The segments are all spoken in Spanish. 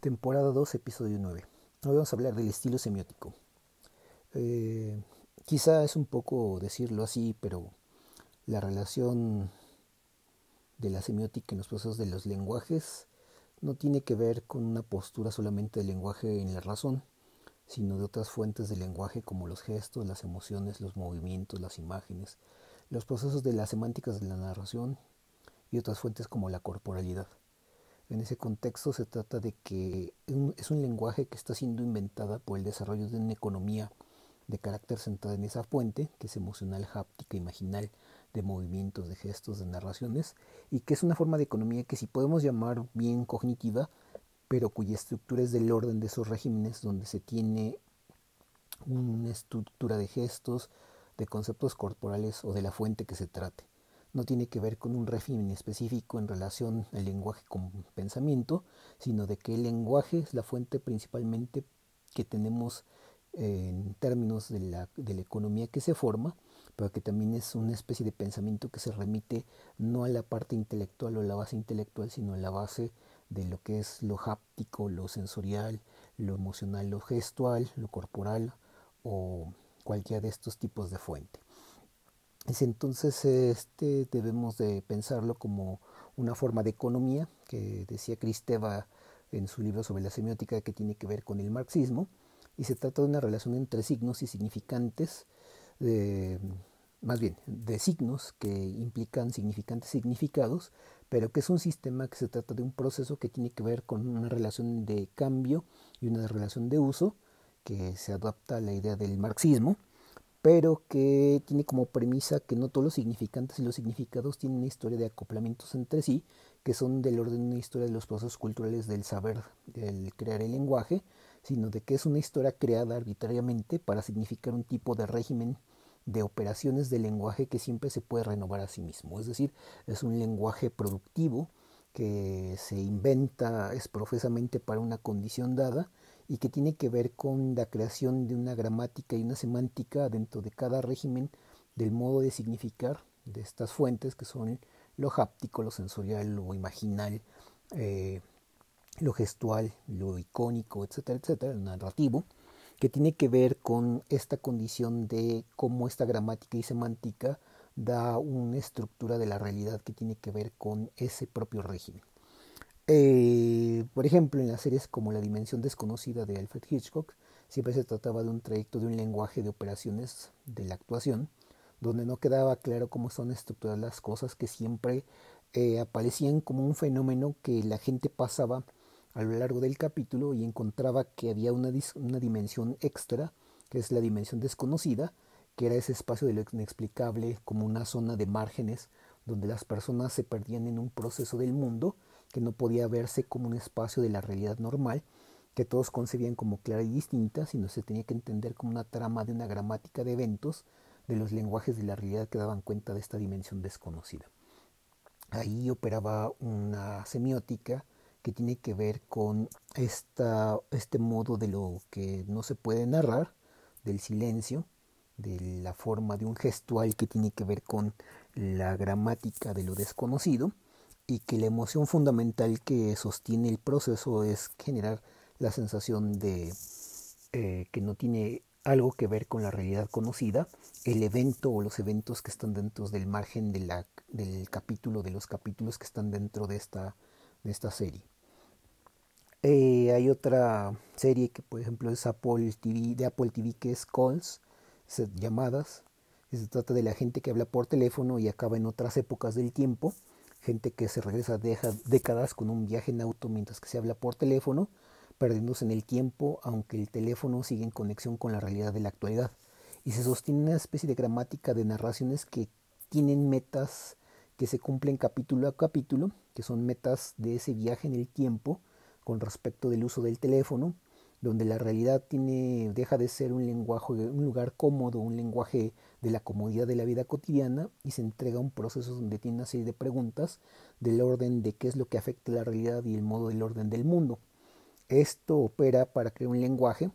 Temporada 2, episodio 9. Hoy vamos a hablar del estilo semiótico. Eh, quizá es un poco decirlo así, pero la relación de la semiótica en los procesos de los lenguajes no tiene que ver con una postura solamente del lenguaje en la razón, sino de otras fuentes del lenguaje como los gestos, las emociones, los movimientos, las imágenes, los procesos de las semánticas de la narración y otras fuentes como la corporalidad. En ese contexto se trata de que es un lenguaje que está siendo inventada por el desarrollo de una economía de carácter centrada en esa fuente, que es emocional, háptica, imaginal, de movimientos, de gestos, de narraciones, y que es una forma de economía que si podemos llamar bien cognitiva, pero cuya estructura es del orden de esos regímenes, donde se tiene una estructura de gestos, de conceptos corporales o de la fuente que se trate no tiene que ver con un régimen específico en relación al lenguaje con pensamiento, sino de que el lenguaje es la fuente principalmente que tenemos en términos de la, de la economía que se forma, pero que también es una especie de pensamiento que se remite no a la parte intelectual o la base intelectual, sino a la base de lo que es lo háptico, lo sensorial, lo emocional, lo gestual, lo corporal o cualquiera de estos tipos de fuente entonces este, debemos de pensarlo como una forma de economía que decía Cristeva en su libro sobre la semiótica que tiene que ver con el marxismo y se trata de una relación entre signos y significantes, más bien de signos que implican significantes significados, pero que es un sistema que se trata de un proceso que tiene que ver con una relación de cambio y una relación de uso que se adapta a la idea del marxismo pero que tiene como premisa que no todos los significantes y los significados tienen una historia de acoplamientos entre sí, que son del orden de una historia de los procesos culturales del saber, del crear el lenguaje, sino de que es una historia creada arbitrariamente para significar un tipo de régimen de operaciones del lenguaje que siempre se puede renovar a sí mismo. Es decir, es un lenguaje productivo que se inventa es profesamente para una condición dada y que tiene que ver con la creación de una gramática y una semántica dentro de cada régimen del modo de significar de estas fuentes que son lo háptico, lo sensorial, lo imaginal, eh, lo gestual, lo icónico, etcétera, etcétera, el narrativo, que tiene que ver con esta condición de cómo esta gramática y semántica da una estructura de la realidad que tiene que ver con ese propio régimen. Eh, por ejemplo, en las series como La Dimensión Desconocida de Alfred Hitchcock, siempre se trataba de un trayecto de un lenguaje de operaciones de la actuación, donde no quedaba claro cómo son estructuradas las cosas, que siempre eh, aparecían como un fenómeno que la gente pasaba a lo largo del capítulo y encontraba que había una, una dimensión extra, que es la dimensión desconocida, que era ese espacio de lo inexplicable, como una zona de márgenes, donde las personas se perdían en un proceso del mundo, que no podía verse como un espacio de la realidad normal, que todos concebían como clara y distinta, sino se tenía que entender como una trama de una gramática de eventos de los lenguajes de la realidad que daban cuenta de esta dimensión desconocida. Ahí operaba una semiótica que tiene que ver con esta, este modo de lo que no se puede narrar, del silencio, de la forma de un gestual que tiene que ver con la gramática de lo desconocido, y que la emoción fundamental que sostiene el proceso es generar la sensación de eh, que no tiene algo que ver con la realidad conocida, el evento o los eventos que están dentro del margen del capítulo, de los capítulos que están dentro de esta, de esta serie. Eh, hay otra serie que por ejemplo es Apple TV, de Apple TV que es Calls, llamadas, se trata de la gente que habla por teléfono y acaba en otras épocas del tiempo gente que se regresa deja décadas con un viaje en auto mientras que se habla por teléfono, perdiéndose en el tiempo, aunque el teléfono sigue en conexión con la realidad de la actualidad. Y se sostiene una especie de gramática de narraciones que tienen metas que se cumplen capítulo a capítulo, que son metas de ese viaje en el tiempo con respecto del uso del teléfono, donde la realidad tiene, deja de ser un lenguaje, un lugar cómodo, un lenguaje de la comodidad de la vida cotidiana y se entrega un proceso donde tiene una serie de preguntas del orden de qué es lo que afecta la realidad y el modo del orden del mundo. Esto opera para crear un lenguaje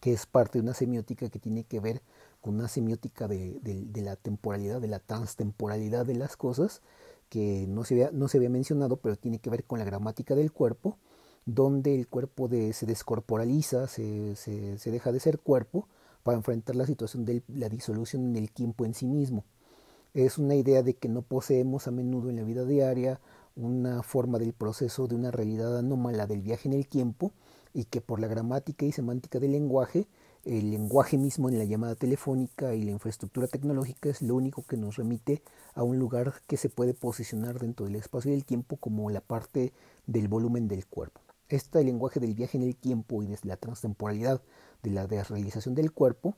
que es parte de una semiótica que tiene que ver con una semiótica de, la temporalidad, de la transtemporalidad de las cosas, que no se, había, no se había mencionado, pero tiene que ver con la gramática del cuerpo, donde el cuerpo se descorporaliza, se, se, deja de ser cuerpo para enfrentar la situación de la disolución en el tiempo en sí mismo. Es una idea de que no poseemos a menudo en la vida diaria una forma del proceso de una realidad anómala del viaje en el tiempo y que por la gramática y semántica del lenguaje, el lenguaje mismo en la llamada telefónica y la infraestructura tecnológica es lo único que nos remite a un lugar que se puede posicionar dentro del espacio y del tiempo como la parte del volumen del cuerpo. Este lenguaje del viaje en el tiempo y de la transtemporalidad de la desrealización del cuerpo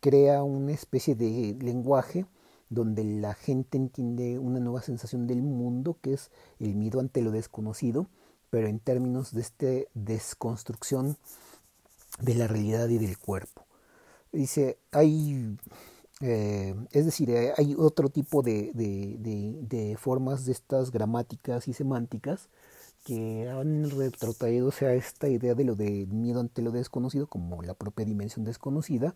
crea una especie de lenguaje donde la gente entiende una nueva sensación del mundo que es el miedo ante lo desconocido, pero en términos de esta desconstrucción de la realidad y del cuerpo. Dice, hay, eh, es decir, hay otro tipo de, de formas de estas gramáticas y semánticas que han retrotraído a esta idea de lo de miedo ante lo desconocido como la propia dimensión desconocida,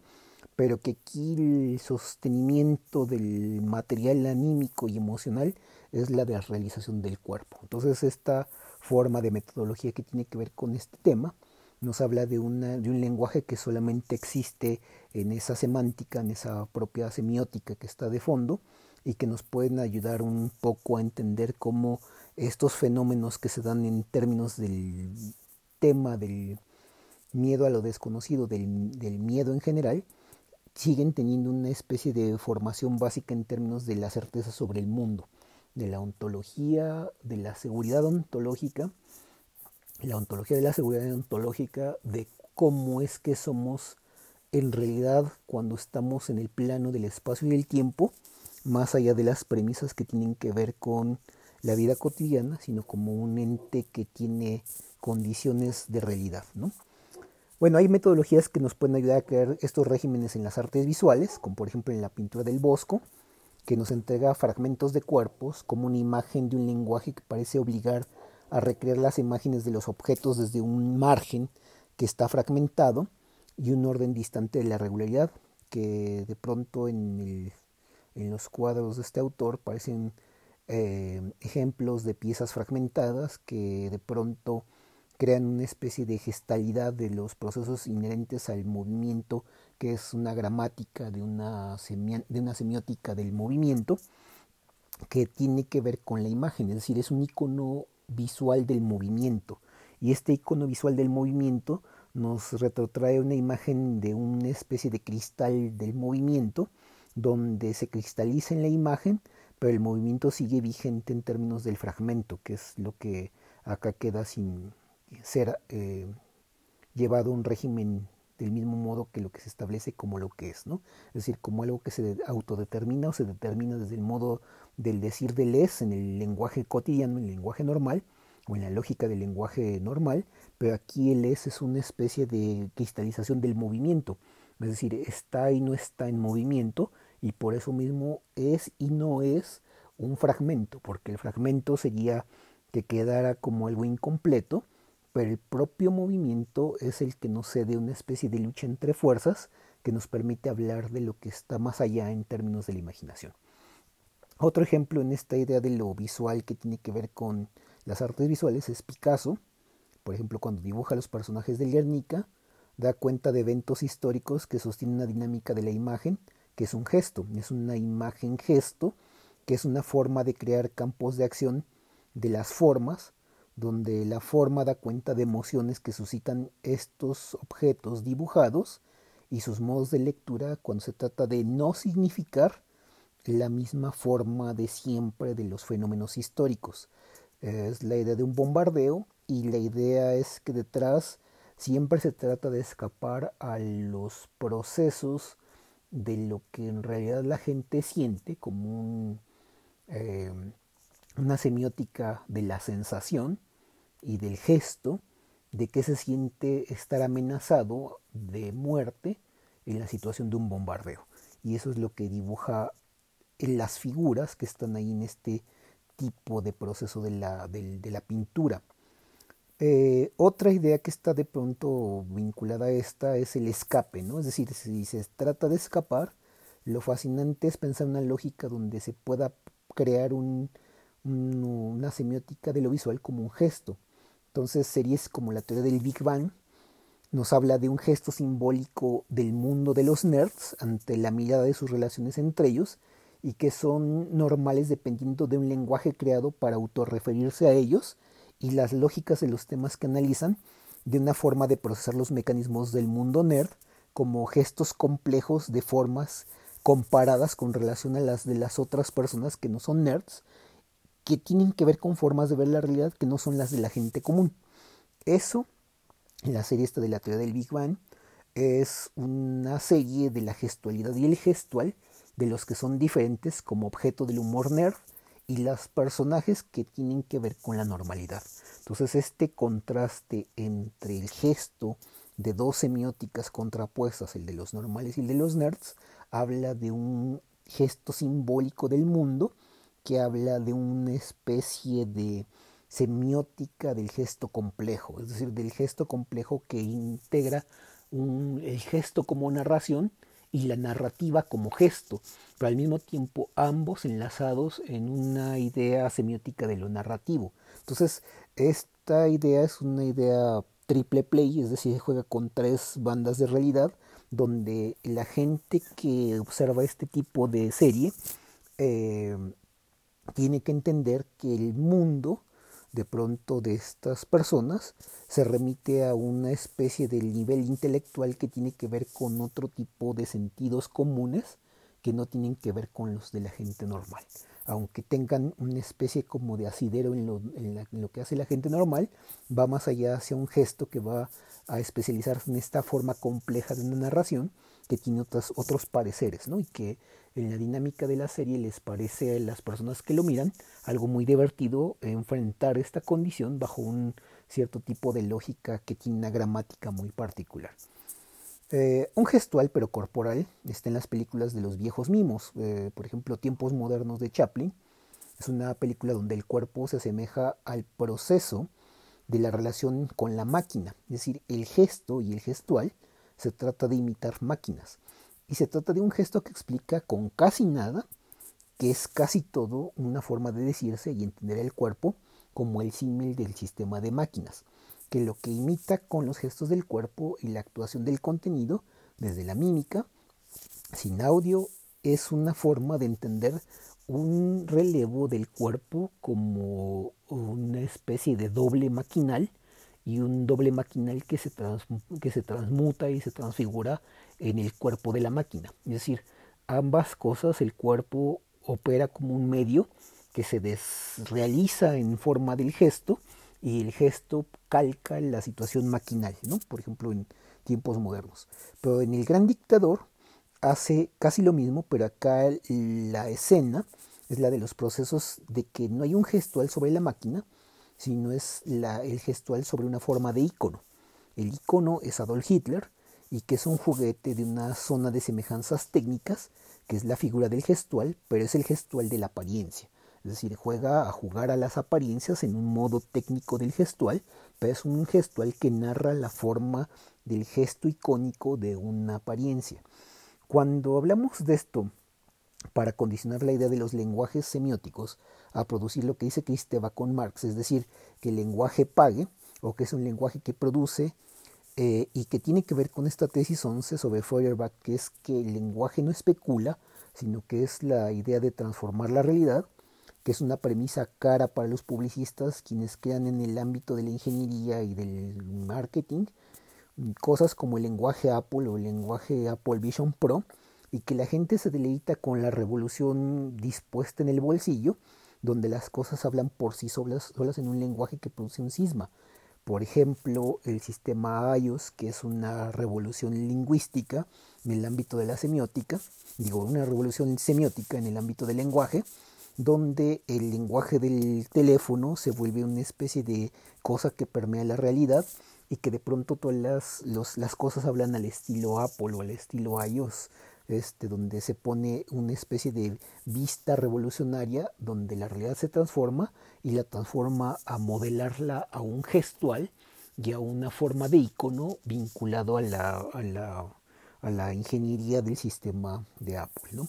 pero que aquí el sostenimiento del material anímico y emocional es la de realización del cuerpo. Entonces esta forma de metodología que tiene que ver con este tema nos habla de, una, de un lenguaje que solamente existe en esa semántica, en esa propia semiótica que está de fondo y que nos pueden ayudar un poco a entender cómo estos fenómenos que se dan en términos del tema del miedo a lo desconocido, del, miedo en general, siguen teniendo una especie de formación básica en términos de la certeza sobre el mundo, de la ontología, de la seguridad ontológica, la ontología de la seguridad ontológica, de cómo es que somos en realidad cuando estamos en el plano del espacio y del tiempo, más allá de las premisas que tienen que ver con la vida cotidiana, sino como un ente que tiene condiciones de realidad. ¿no? Bueno, hay metodologías que nos pueden ayudar a crear estos regímenes en las artes visuales, como por ejemplo en la pintura del bosco, que nos entrega fragmentos de cuerpos como una imagen de un lenguaje que parece obligar a recrear las imágenes de los objetos desde un margen que está fragmentado y un orden distante de la regularidad, que de pronto en, en los cuadros de este autor parecen eh, ejemplos de piezas fragmentadas que de pronto crean una especie de gestalidad de los procesos inherentes al movimiento, que es una gramática de una, de una semiótica del movimiento, que tiene que ver con la imagen, es decir, es un icono visual del movimiento. Y este icono visual del movimiento nos retrotrae una imagen de una especie de cristal del movimiento, donde se cristaliza en la imagen pero el movimiento sigue vigente en términos del fragmento, que es lo que acá queda sin ser eh, llevado a un régimen del mismo modo que lo que se establece como lo que es, ¿no? Es decir, como algo que se autodetermina o se determina desde el modo del decir del es en el lenguaje cotidiano, en el lenguaje normal, o en la lógica del lenguaje normal, pero aquí el es es una especie de cristalización del movimiento, es decir, está y no está en movimiento, y por eso mismo es y no es un fragmento, porque el fragmento sería que quedara como algo incompleto, pero el propio movimiento es el que nos cede una especie de lucha entre fuerzas que nos permite hablar de lo que está más allá en términos de la imaginación. Otro ejemplo en esta idea de lo visual que tiene que ver con las artes visuales es Picasso, por ejemplo cuando dibuja los personajes de Guernica, da cuenta de eventos históricos que sostienen una dinámica de la imagen que es un gesto, es una imagen gesto, que es una forma de crear campos de acción de las formas, donde la forma da cuenta de emociones que suscitan estos objetos dibujados y sus modos de lectura cuando se trata de no significar la misma forma de siempre de los fenómenos históricos. Es la idea de un bombardeo y la idea es que detrás siempre se trata de escapar a los procesos de lo que en realidad la gente siente como eh, una semiótica de la sensación y del gesto de que se siente estar amenazado de muerte en la situación de un bombardeo. Y eso es lo que dibuja en las figuras que están ahí en este tipo de proceso de la, de la pintura. Eh, otra idea que está de pronto vinculada a esta es el escape, ¿no? Es decir, si se trata de escapar, lo fascinante es pensar una lógica donde se pueda crear un, una semiótica de lo visual como un gesto, Entonces, series como la teoría del Big Bang nos habla de un gesto simbólico del mundo de los nerds ante la mirada de sus relaciones entre ellos y que son normales dependiendo de un lenguaje creado para autorreferirse a ellos y las lógicas de los temas que analizan de una forma de procesar los mecanismos del mundo nerd como gestos complejos de formas comparadas con relación a las de las otras personas que no son nerds, que tienen que ver con formas de ver la realidad que no son las de la gente común. Eso la serie esta de la teoría del Big Bang es una serie de la gestualidad y el gestual de los que son diferentes como objeto del humor nerd y los personajes que tienen que ver con la normalidad. Entonces este contraste entre el gesto de dos semióticas contrapuestas, el de los normales y el de los nerds, habla de un gesto simbólico del mundo que habla de una especie de semiótica del gesto complejo, es decir, del gesto complejo que integra el gesto como narración y la narrativa como gesto, pero al mismo tiempo ambos enlazados en una idea semiótica de lo narrativo. Entonces, esta idea es una idea triple play, es decir, juega con tres bandas de realidad, donde la gente que observa este tipo de serie eh, tiene que entender que el mundo de pronto de estas personas se remite a una especie de nivel intelectual que tiene que ver con otro tipo de sentidos comunes que no tienen que ver con los de la gente normal. Aunque tengan una especie como de asidero en lo, en lo que hace la gente normal, va más allá hacia un gesto que va a especializarse en esta forma compleja de una narración que tiene otros, otros pareceres, ¿no? Y que en la dinámica de la serie les parece a las personas que lo miran algo muy divertido enfrentar esta condición bajo un cierto tipo de lógica que tiene una gramática muy particular. Eh, un gestual pero corporal está en las películas de los viejos mimos, eh, por ejemplo Tiempos Modernos de Chaplin. Es una película donde el cuerpo se asemeja al proceso de la relación con la máquina, es decir, el gesto y el gestual se trata de imitar máquinas. Y se trata de un gesto que explica con casi nada que es casi todo una forma de decirse y entender el cuerpo como el símil del sistema de máquinas, que lo que imita con los gestos del cuerpo y la actuación del contenido, desde la mímica, sin audio, es una forma de entender un relevo del cuerpo como una especie de doble maquinal y un doble maquinal que se, que se transmuta y se transfigura en el cuerpo de la máquina. Es decir, ambas cosas, el cuerpo opera como un medio que se desrealiza en forma del gesto y el gesto calca la situación maquinal, ¿no? por ejemplo en tiempos modernos. Pero en el gran dictador hace casi lo mismo, pero acá la escena es la de los procesos de que no hay un gestual sobre la máquina, sino es el gestual sobre una forma de icono. El icono es Adolf Hitler y que es un juguete de una zona de semejanzas técnicas, que es la figura del gestual, pero es el gestual de la apariencia. Es decir, juega a jugar a las apariencias en un modo técnico del gestual, pero es un gestual que narra la forma del gesto icónico de una apariencia. Cuando hablamos de esto para condicionar la idea de los lenguajes semióticos a producir lo que dice Cristeva con Marx, es decir, que el lenguaje pague o que es un lenguaje que produce eh, y que tiene que ver con esta tesis 11 sobre Feuerbach, que es que el lenguaje no especula, sino que es la idea de transformar la realidad, que es una premisa cara para los publicistas, quienes crean en el ámbito de la ingeniería y del marketing, cosas como el lenguaje Apple o el lenguaje Apple Vision Pro, y que la gente se deleita con la revolución dispuesta en el bolsillo, donde las cosas hablan por sí solas, solas en un lenguaje que produce un cisma. Por ejemplo, el sistema iOS, que es una revolución lingüística en el ámbito de la semiótica, digo, una revolución semiótica en el ámbito del lenguaje, donde el lenguaje del teléfono se vuelve una especie de cosa que permea la realidad y que de pronto todas las, las cosas hablan al estilo Apple o al estilo iOS este, donde se pone una especie de vista revolucionaria donde la realidad se transforma y la transforma a modelarla a un gestual y a una forma de icono vinculado a la, a la, a la ingeniería del sistema de Apple.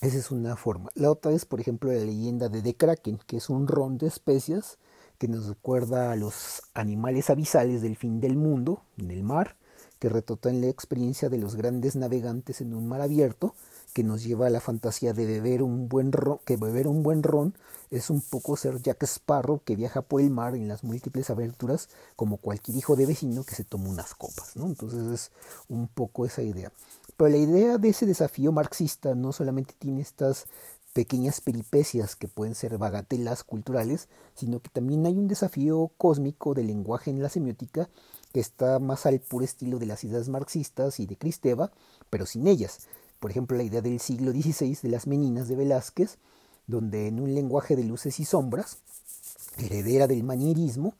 Esa es una forma. La otra es, por ejemplo, la leyenda de The Kraken, que es un ron de especias que nos recuerda a los animales abisales del fin del mundo, en el mar, que retratan la experiencia de los grandes navegantes en un mar abierto, que nos lleva a la fantasía de beber un buen ron, que beber un buen ron es un poco ser Jack Sparrow que viaja por el mar en las múltiples aventuras como cualquier hijo de vecino que se toma unas copas, ¿no? Entonces es un poco esa idea. Pero la idea de ese desafío marxista no solamente tiene estas pequeñas peripecias que pueden ser bagatelas culturales, sino que también hay un desafío cósmico del lenguaje en la semiótica que está más al puro estilo de las ideas marxistas y de Cristeva, pero sin ellas. Por ejemplo, la idea del siglo XVI de las meninas de Velázquez, donde en un lenguaje de luces y sombras, heredera del manierismo,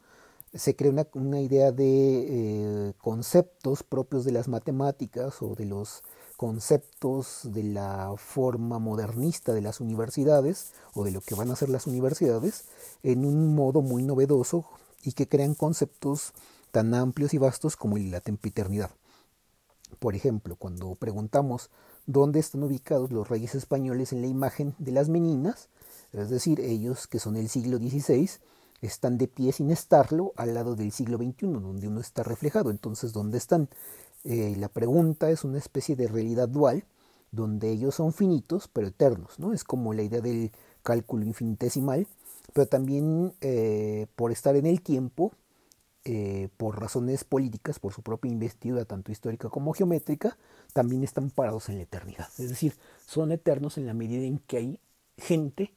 se crea una, idea de eh, conceptos propios de las matemáticas o de los conceptos de la forma modernista de las universidades o de lo que van a ser las universidades en un modo muy novedoso y que crean conceptos tan amplios y vastos como la tempiternidad. Por ejemplo, cuando preguntamos dónde están ubicados los reyes españoles en la imagen de las meninas, es decir, ellos que son el siglo XVI, están de pie sin estarlo al lado del siglo XXI, donde uno está reflejado. Entonces, ¿dónde están? Eh, la pregunta es una especie de realidad dual, donde ellos son finitos pero eternos, ¿no? Es como la idea del cálculo infinitesimal, pero también eh, por estar en el tiempo, eh, por razones políticas, por su propia investidura, tanto histórica como geométrica, también están parados en la eternidad. Es decir, son eternos en la medida en que hay gente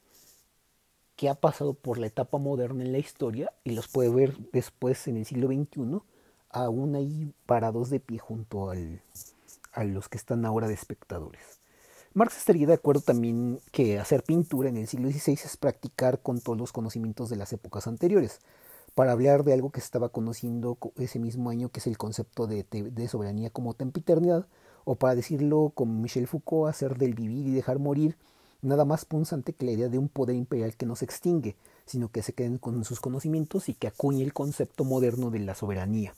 que ha pasado por la etapa moderna en la historia y los puede ver después en el siglo XXI aún ahí parados de pie junto a los que están ahora de espectadores. Marx estaría de acuerdo también que hacer pintura en el siglo XVI es practicar con todos los conocimientos de las épocas anteriores, para hablar de algo que se estaba conociendo ese mismo año, que es el concepto de, soberanía como tempiternidad, o para decirlo como Michel Foucault, hacer del vivir y dejar morir nada más punzante que la idea de un poder imperial que no se extingue, sino que se queden con sus conocimientos y que acuñe el concepto moderno de la soberanía.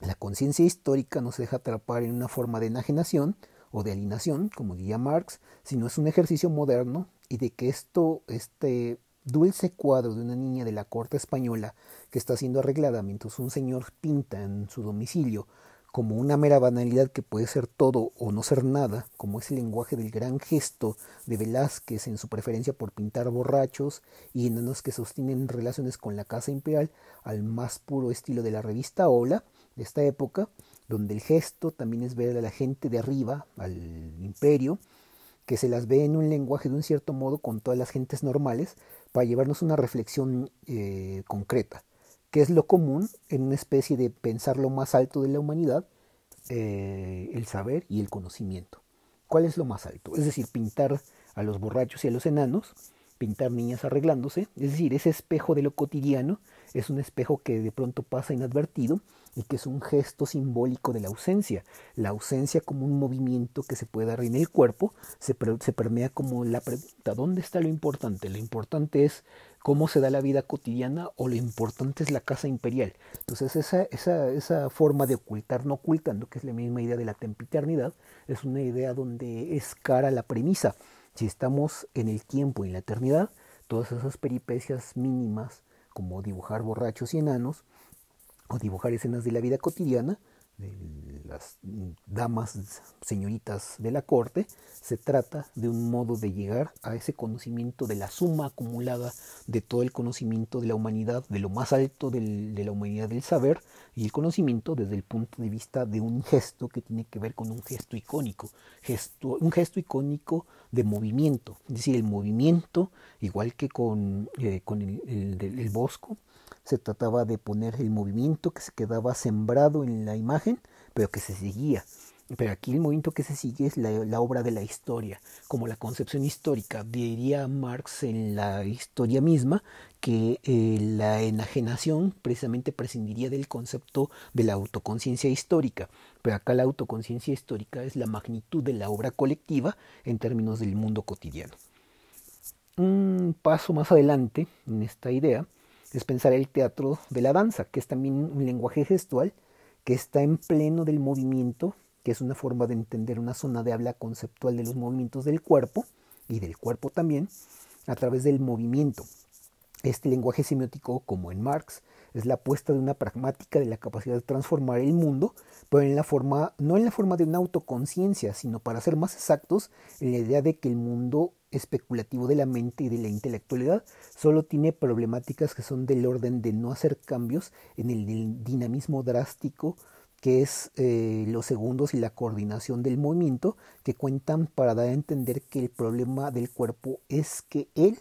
La conciencia histórica no se deja atrapar en una forma de enajenación o de alienación, como diría Marx, sino es un ejercicio moderno y de que esto, este dulce cuadro de una niña de la corte española que está siendo arreglada mientras un señor pinta en su domicilio como una mera banalidad que puede ser todo o no ser nada, como es el lenguaje del gran gesto de Velázquez en su preferencia por pintar borrachos y enanos que sostienen relaciones con la casa imperial al más puro estilo de la revista Hola, de esta época, donde el gesto también es ver a la gente de arriba, al imperio, que se las ve en un lenguaje de un cierto modo con todas las gentes normales, para llevarnos una reflexión eh, concreta, que es lo común en una especie de pensar lo más alto de la humanidad, eh, el saber y el conocimiento. ¿Cuál es lo más alto? Es decir, pintar a los borrachos y a los enanos, pintar niñas arreglándose, es decir, ese espejo de lo cotidiano es un espejo que de pronto pasa inadvertido y que es un gesto simbólico de la ausencia. La ausencia como un movimiento que se puede dar en el cuerpo se, permea como la pregunta, ¿dónde está lo importante? Lo importante es cómo se da la vida cotidiana o lo importante es la casa imperial. Entonces esa, esa, esa forma de ocultar no ocultando, que es la misma idea de la tempiternidad, es una idea donde es cara la premisa si estamos en el tiempo y en la eternidad, todas esas peripecias mínimas, como dibujar borrachos y enanos, o dibujar escenas de la vida cotidiana, de las damas, señoritas de la corte, se trata de un modo de llegar a ese conocimiento de la suma acumulada de todo el conocimiento de la humanidad, de lo más alto de la humanidad del saber y el conocimiento desde el punto de vista de un gesto que tiene que ver con un gesto icónico, gesto, un gesto icónico de movimiento, es decir, el movimiento, igual que con, eh, con el bosco, se trataba de poner el movimiento que se quedaba sembrado en la imagen, pero que se seguía. Pero aquí el movimiento que se sigue es la, obra de la historia, como la concepción histórica. Diría Marx en la historia misma que eh, la enajenación precisamente prescindiría del concepto de la autoconciencia histórica. Pero acá la autoconciencia histórica es la magnitud de la obra colectiva en términos del mundo cotidiano. Un paso más adelante en esta idea es pensar el teatro de la danza, que es también un lenguaje gestual que está en pleno del movimiento, que es una forma de entender una zona de habla conceptual de los movimientos del cuerpo y del cuerpo también, a través del movimiento. Este lenguaje semiótico, como en Marx, es la apuesta de una pragmática de la capacidad de transformar el mundo, pero en la forma, no en la forma de una autoconciencia, sino para ser más exactos, en la idea de que el mundo especulativo de la mente y de la intelectualidad solo tiene problemáticas que son del orden de no hacer cambios en el dinamismo drástico que es eh, los segundos y la coordinación del movimiento, que cuentan para dar a entender que el problema del cuerpo es que él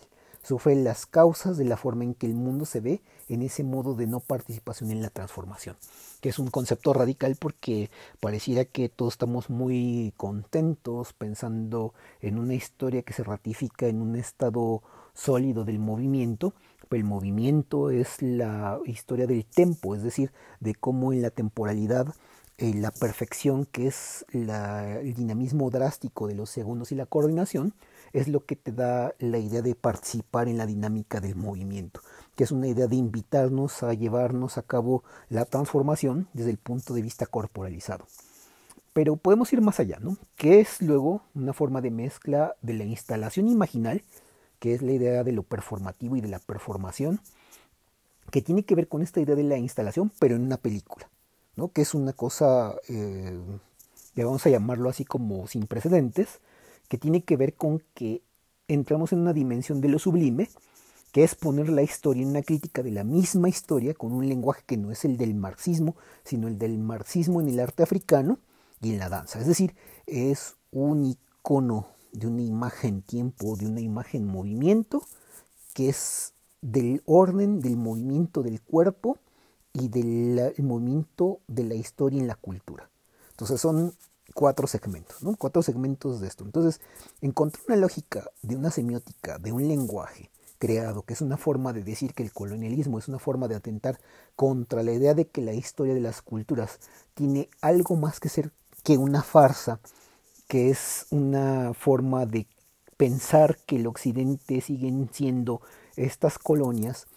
sufre las causas de la forma en que el mundo se ve en ese modo de no participación en la transformación, que es un concepto radical porque pareciera que todos estamos muy contentos pensando en una historia que se ratifica en un estado sólido del movimiento, el movimiento es la historia del tempo, es decir, de cómo en la temporalidad eh, la perfección, que es el dinamismo drástico de los segundos y la coordinación, es lo que te da la idea de participar en la dinámica del movimiento, que es una idea de invitarnos a llevarnos a cabo la transformación desde el punto de vista corporalizado. Pero podemos ir más allá, ¿no? Que es luego una forma de mezcla de la instalación imaginal que es la idea de lo performativo y de la performación, que tiene que ver con esta idea de la instalación, pero en una película, ¿no? que es una cosa, eh, vamos a llamarlo así como sin precedentes, que tiene que ver con que entramos en una dimensión de lo sublime, que es poner la historia en una crítica de la misma historia con un lenguaje que no es el del marxismo, sino el del marxismo en el arte africano y en la danza. Es decir, es un icono de una imagen tiempo, de una imagen movimiento, que es del orden del movimiento del cuerpo y del movimiento de la historia en la cultura. Entonces son cuatro segmentos, ¿no? Cuatro segmentos de esto. Entonces, encontrar una lógica de una semiótica, de un lenguaje creado, que es una forma de decir que el colonialismo es una forma de atentar contra la idea de que la historia de las culturas tiene algo más que ser que una farsa que es una forma de pensar que el occidente siguen siendo estas colonias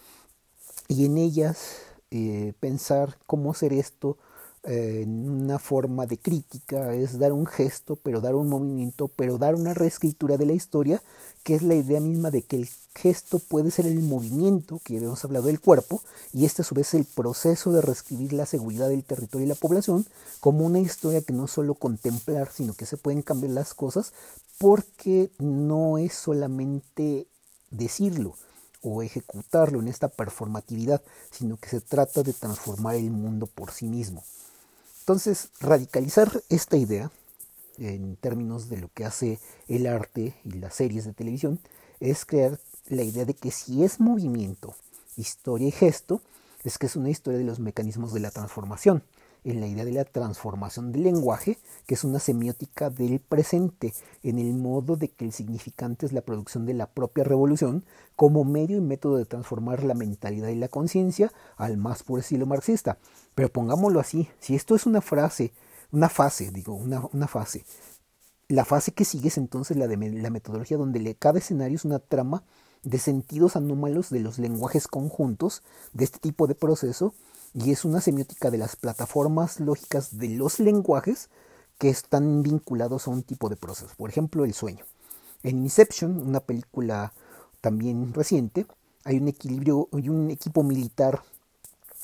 y en ellas eh, pensar cómo hacer esto eh, una forma de crítica es dar un gesto, pero dar un movimiento, pero dar una reescritura de la historia, que es la idea misma de que el gesto puede ser el movimiento, que hemos hablado del cuerpo, y este a su vez es el proceso de reescribir la seguridad del territorio y la población como una historia que no solo contemplar, sino que se pueden cambiar las cosas, porque no es solamente decirlo, o ejecutarlo en esta performatividad, sino que se trata de transformar el mundo por sí mismo. Entonces, radicalizar esta idea en términos de lo que hace el arte y las series de televisión es crear la idea de que si es movimiento, historia y gesto, es que es una historia de los mecanismos de la transformación en la idea de la transformación del lenguaje, que es una semiótica del presente, en el modo de que el significante es la producción de la propia revolución como medio y método de transformar la mentalidad y la conciencia al más puro estilo marxista. Pero pongámoslo así, si esto es una frase, una fase, digo, una, una fase, la fase que sigue es entonces la de la metodología donde cada escenario es una trama de sentidos anómalos de los lenguajes conjuntos de este tipo de proceso y es una semiótica de las plataformas lógicas de los lenguajes que están vinculados a un tipo de proceso. Por ejemplo, el sueño. En Inception, una película también reciente, hay un equilibrio, hay un equipo militar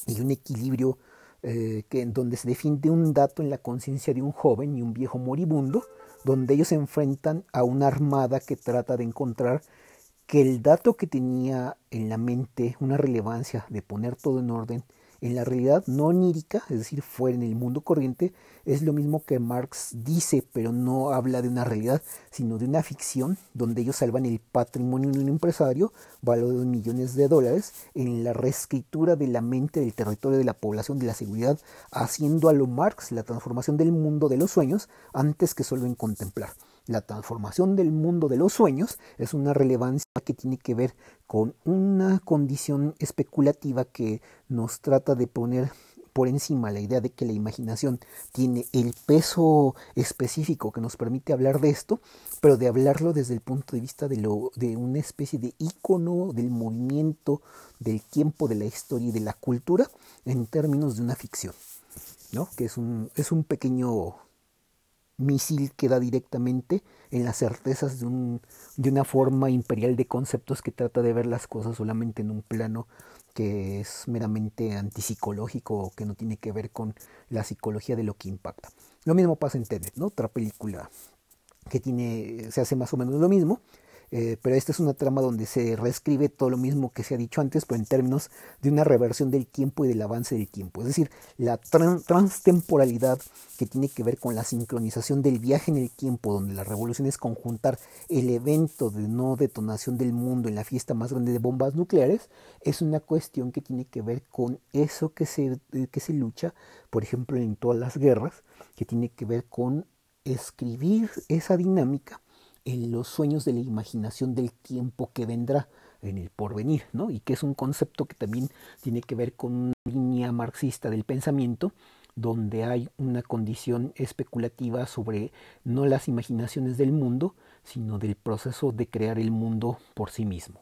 y un equilibrio eh, que, en donde se defiende un dato en la conciencia de un joven y un viejo moribundo, donde ellos se enfrentan a una armada que trata de encontrar que el dato que tenía en la mente una relevancia de poner todo en orden en la realidad no onírica, es decir, fuera en el mundo corriente, es lo mismo que Marx dice, pero no habla de una realidad, sino de una ficción donde ellos salvan el patrimonio de un empresario, valor de millones de dólares, en la reescritura de la mente, del territorio, de la población, de la seguridad, haciendo a lo Marx la transformación del mundo de los sueños antes que solo contemplar. La transformación del mundo de los sueños es una relevancia que tiene que ver con una condición especulativa que nos trata de poner por encima la idea de que la imaginación tiene el peso específico que nos permite hablar de esto, pero de hablarlo desde el punto de vista de, lo, de una especie de ícono del movimiento, del tiempo, de la historia y de la cultura en términos de una ficción, ¿no? que es un, es un pequeño misil que da directamente en las certezas de, un, de una forma imperial de conceptos que trata de ver las cosas solamente en un plano que es meramente antipsicológico o que no tiene que ver con la psicología de lo que impacta. Lo mismo pasa en Tenet, ¿no? Otra película que tiene, se hace más o menos lo mismo, eh, pero esta es una trama donde se reescribe todo lo mismo que se ha dicho antes, pero en términos de una reversión del tiempo y del avance del tiempo. Es decir, la transtemporalidad que tiene que ver con la sincronización del viaje en el tiempo, donde la revolución es conjuntar el evento de no detonación del mundo en la fiesta más grande de bombas nucleares, es una cuestión que tiene que ver con eso que se, eh, que se lucha, por ejemplo, en todas las guerras, que tiene que ver con escribir esa dinámica en los sueños de la imaginación del tiempo que vendrá en el porvenir, ¿no? Y que es un concepto que también tiene que ver con una línea marxista del pensamiento, donde hay una condición especulativa sobre no las imaginaciones del mundo, sino del proceso de crear el mundo por sí mismo.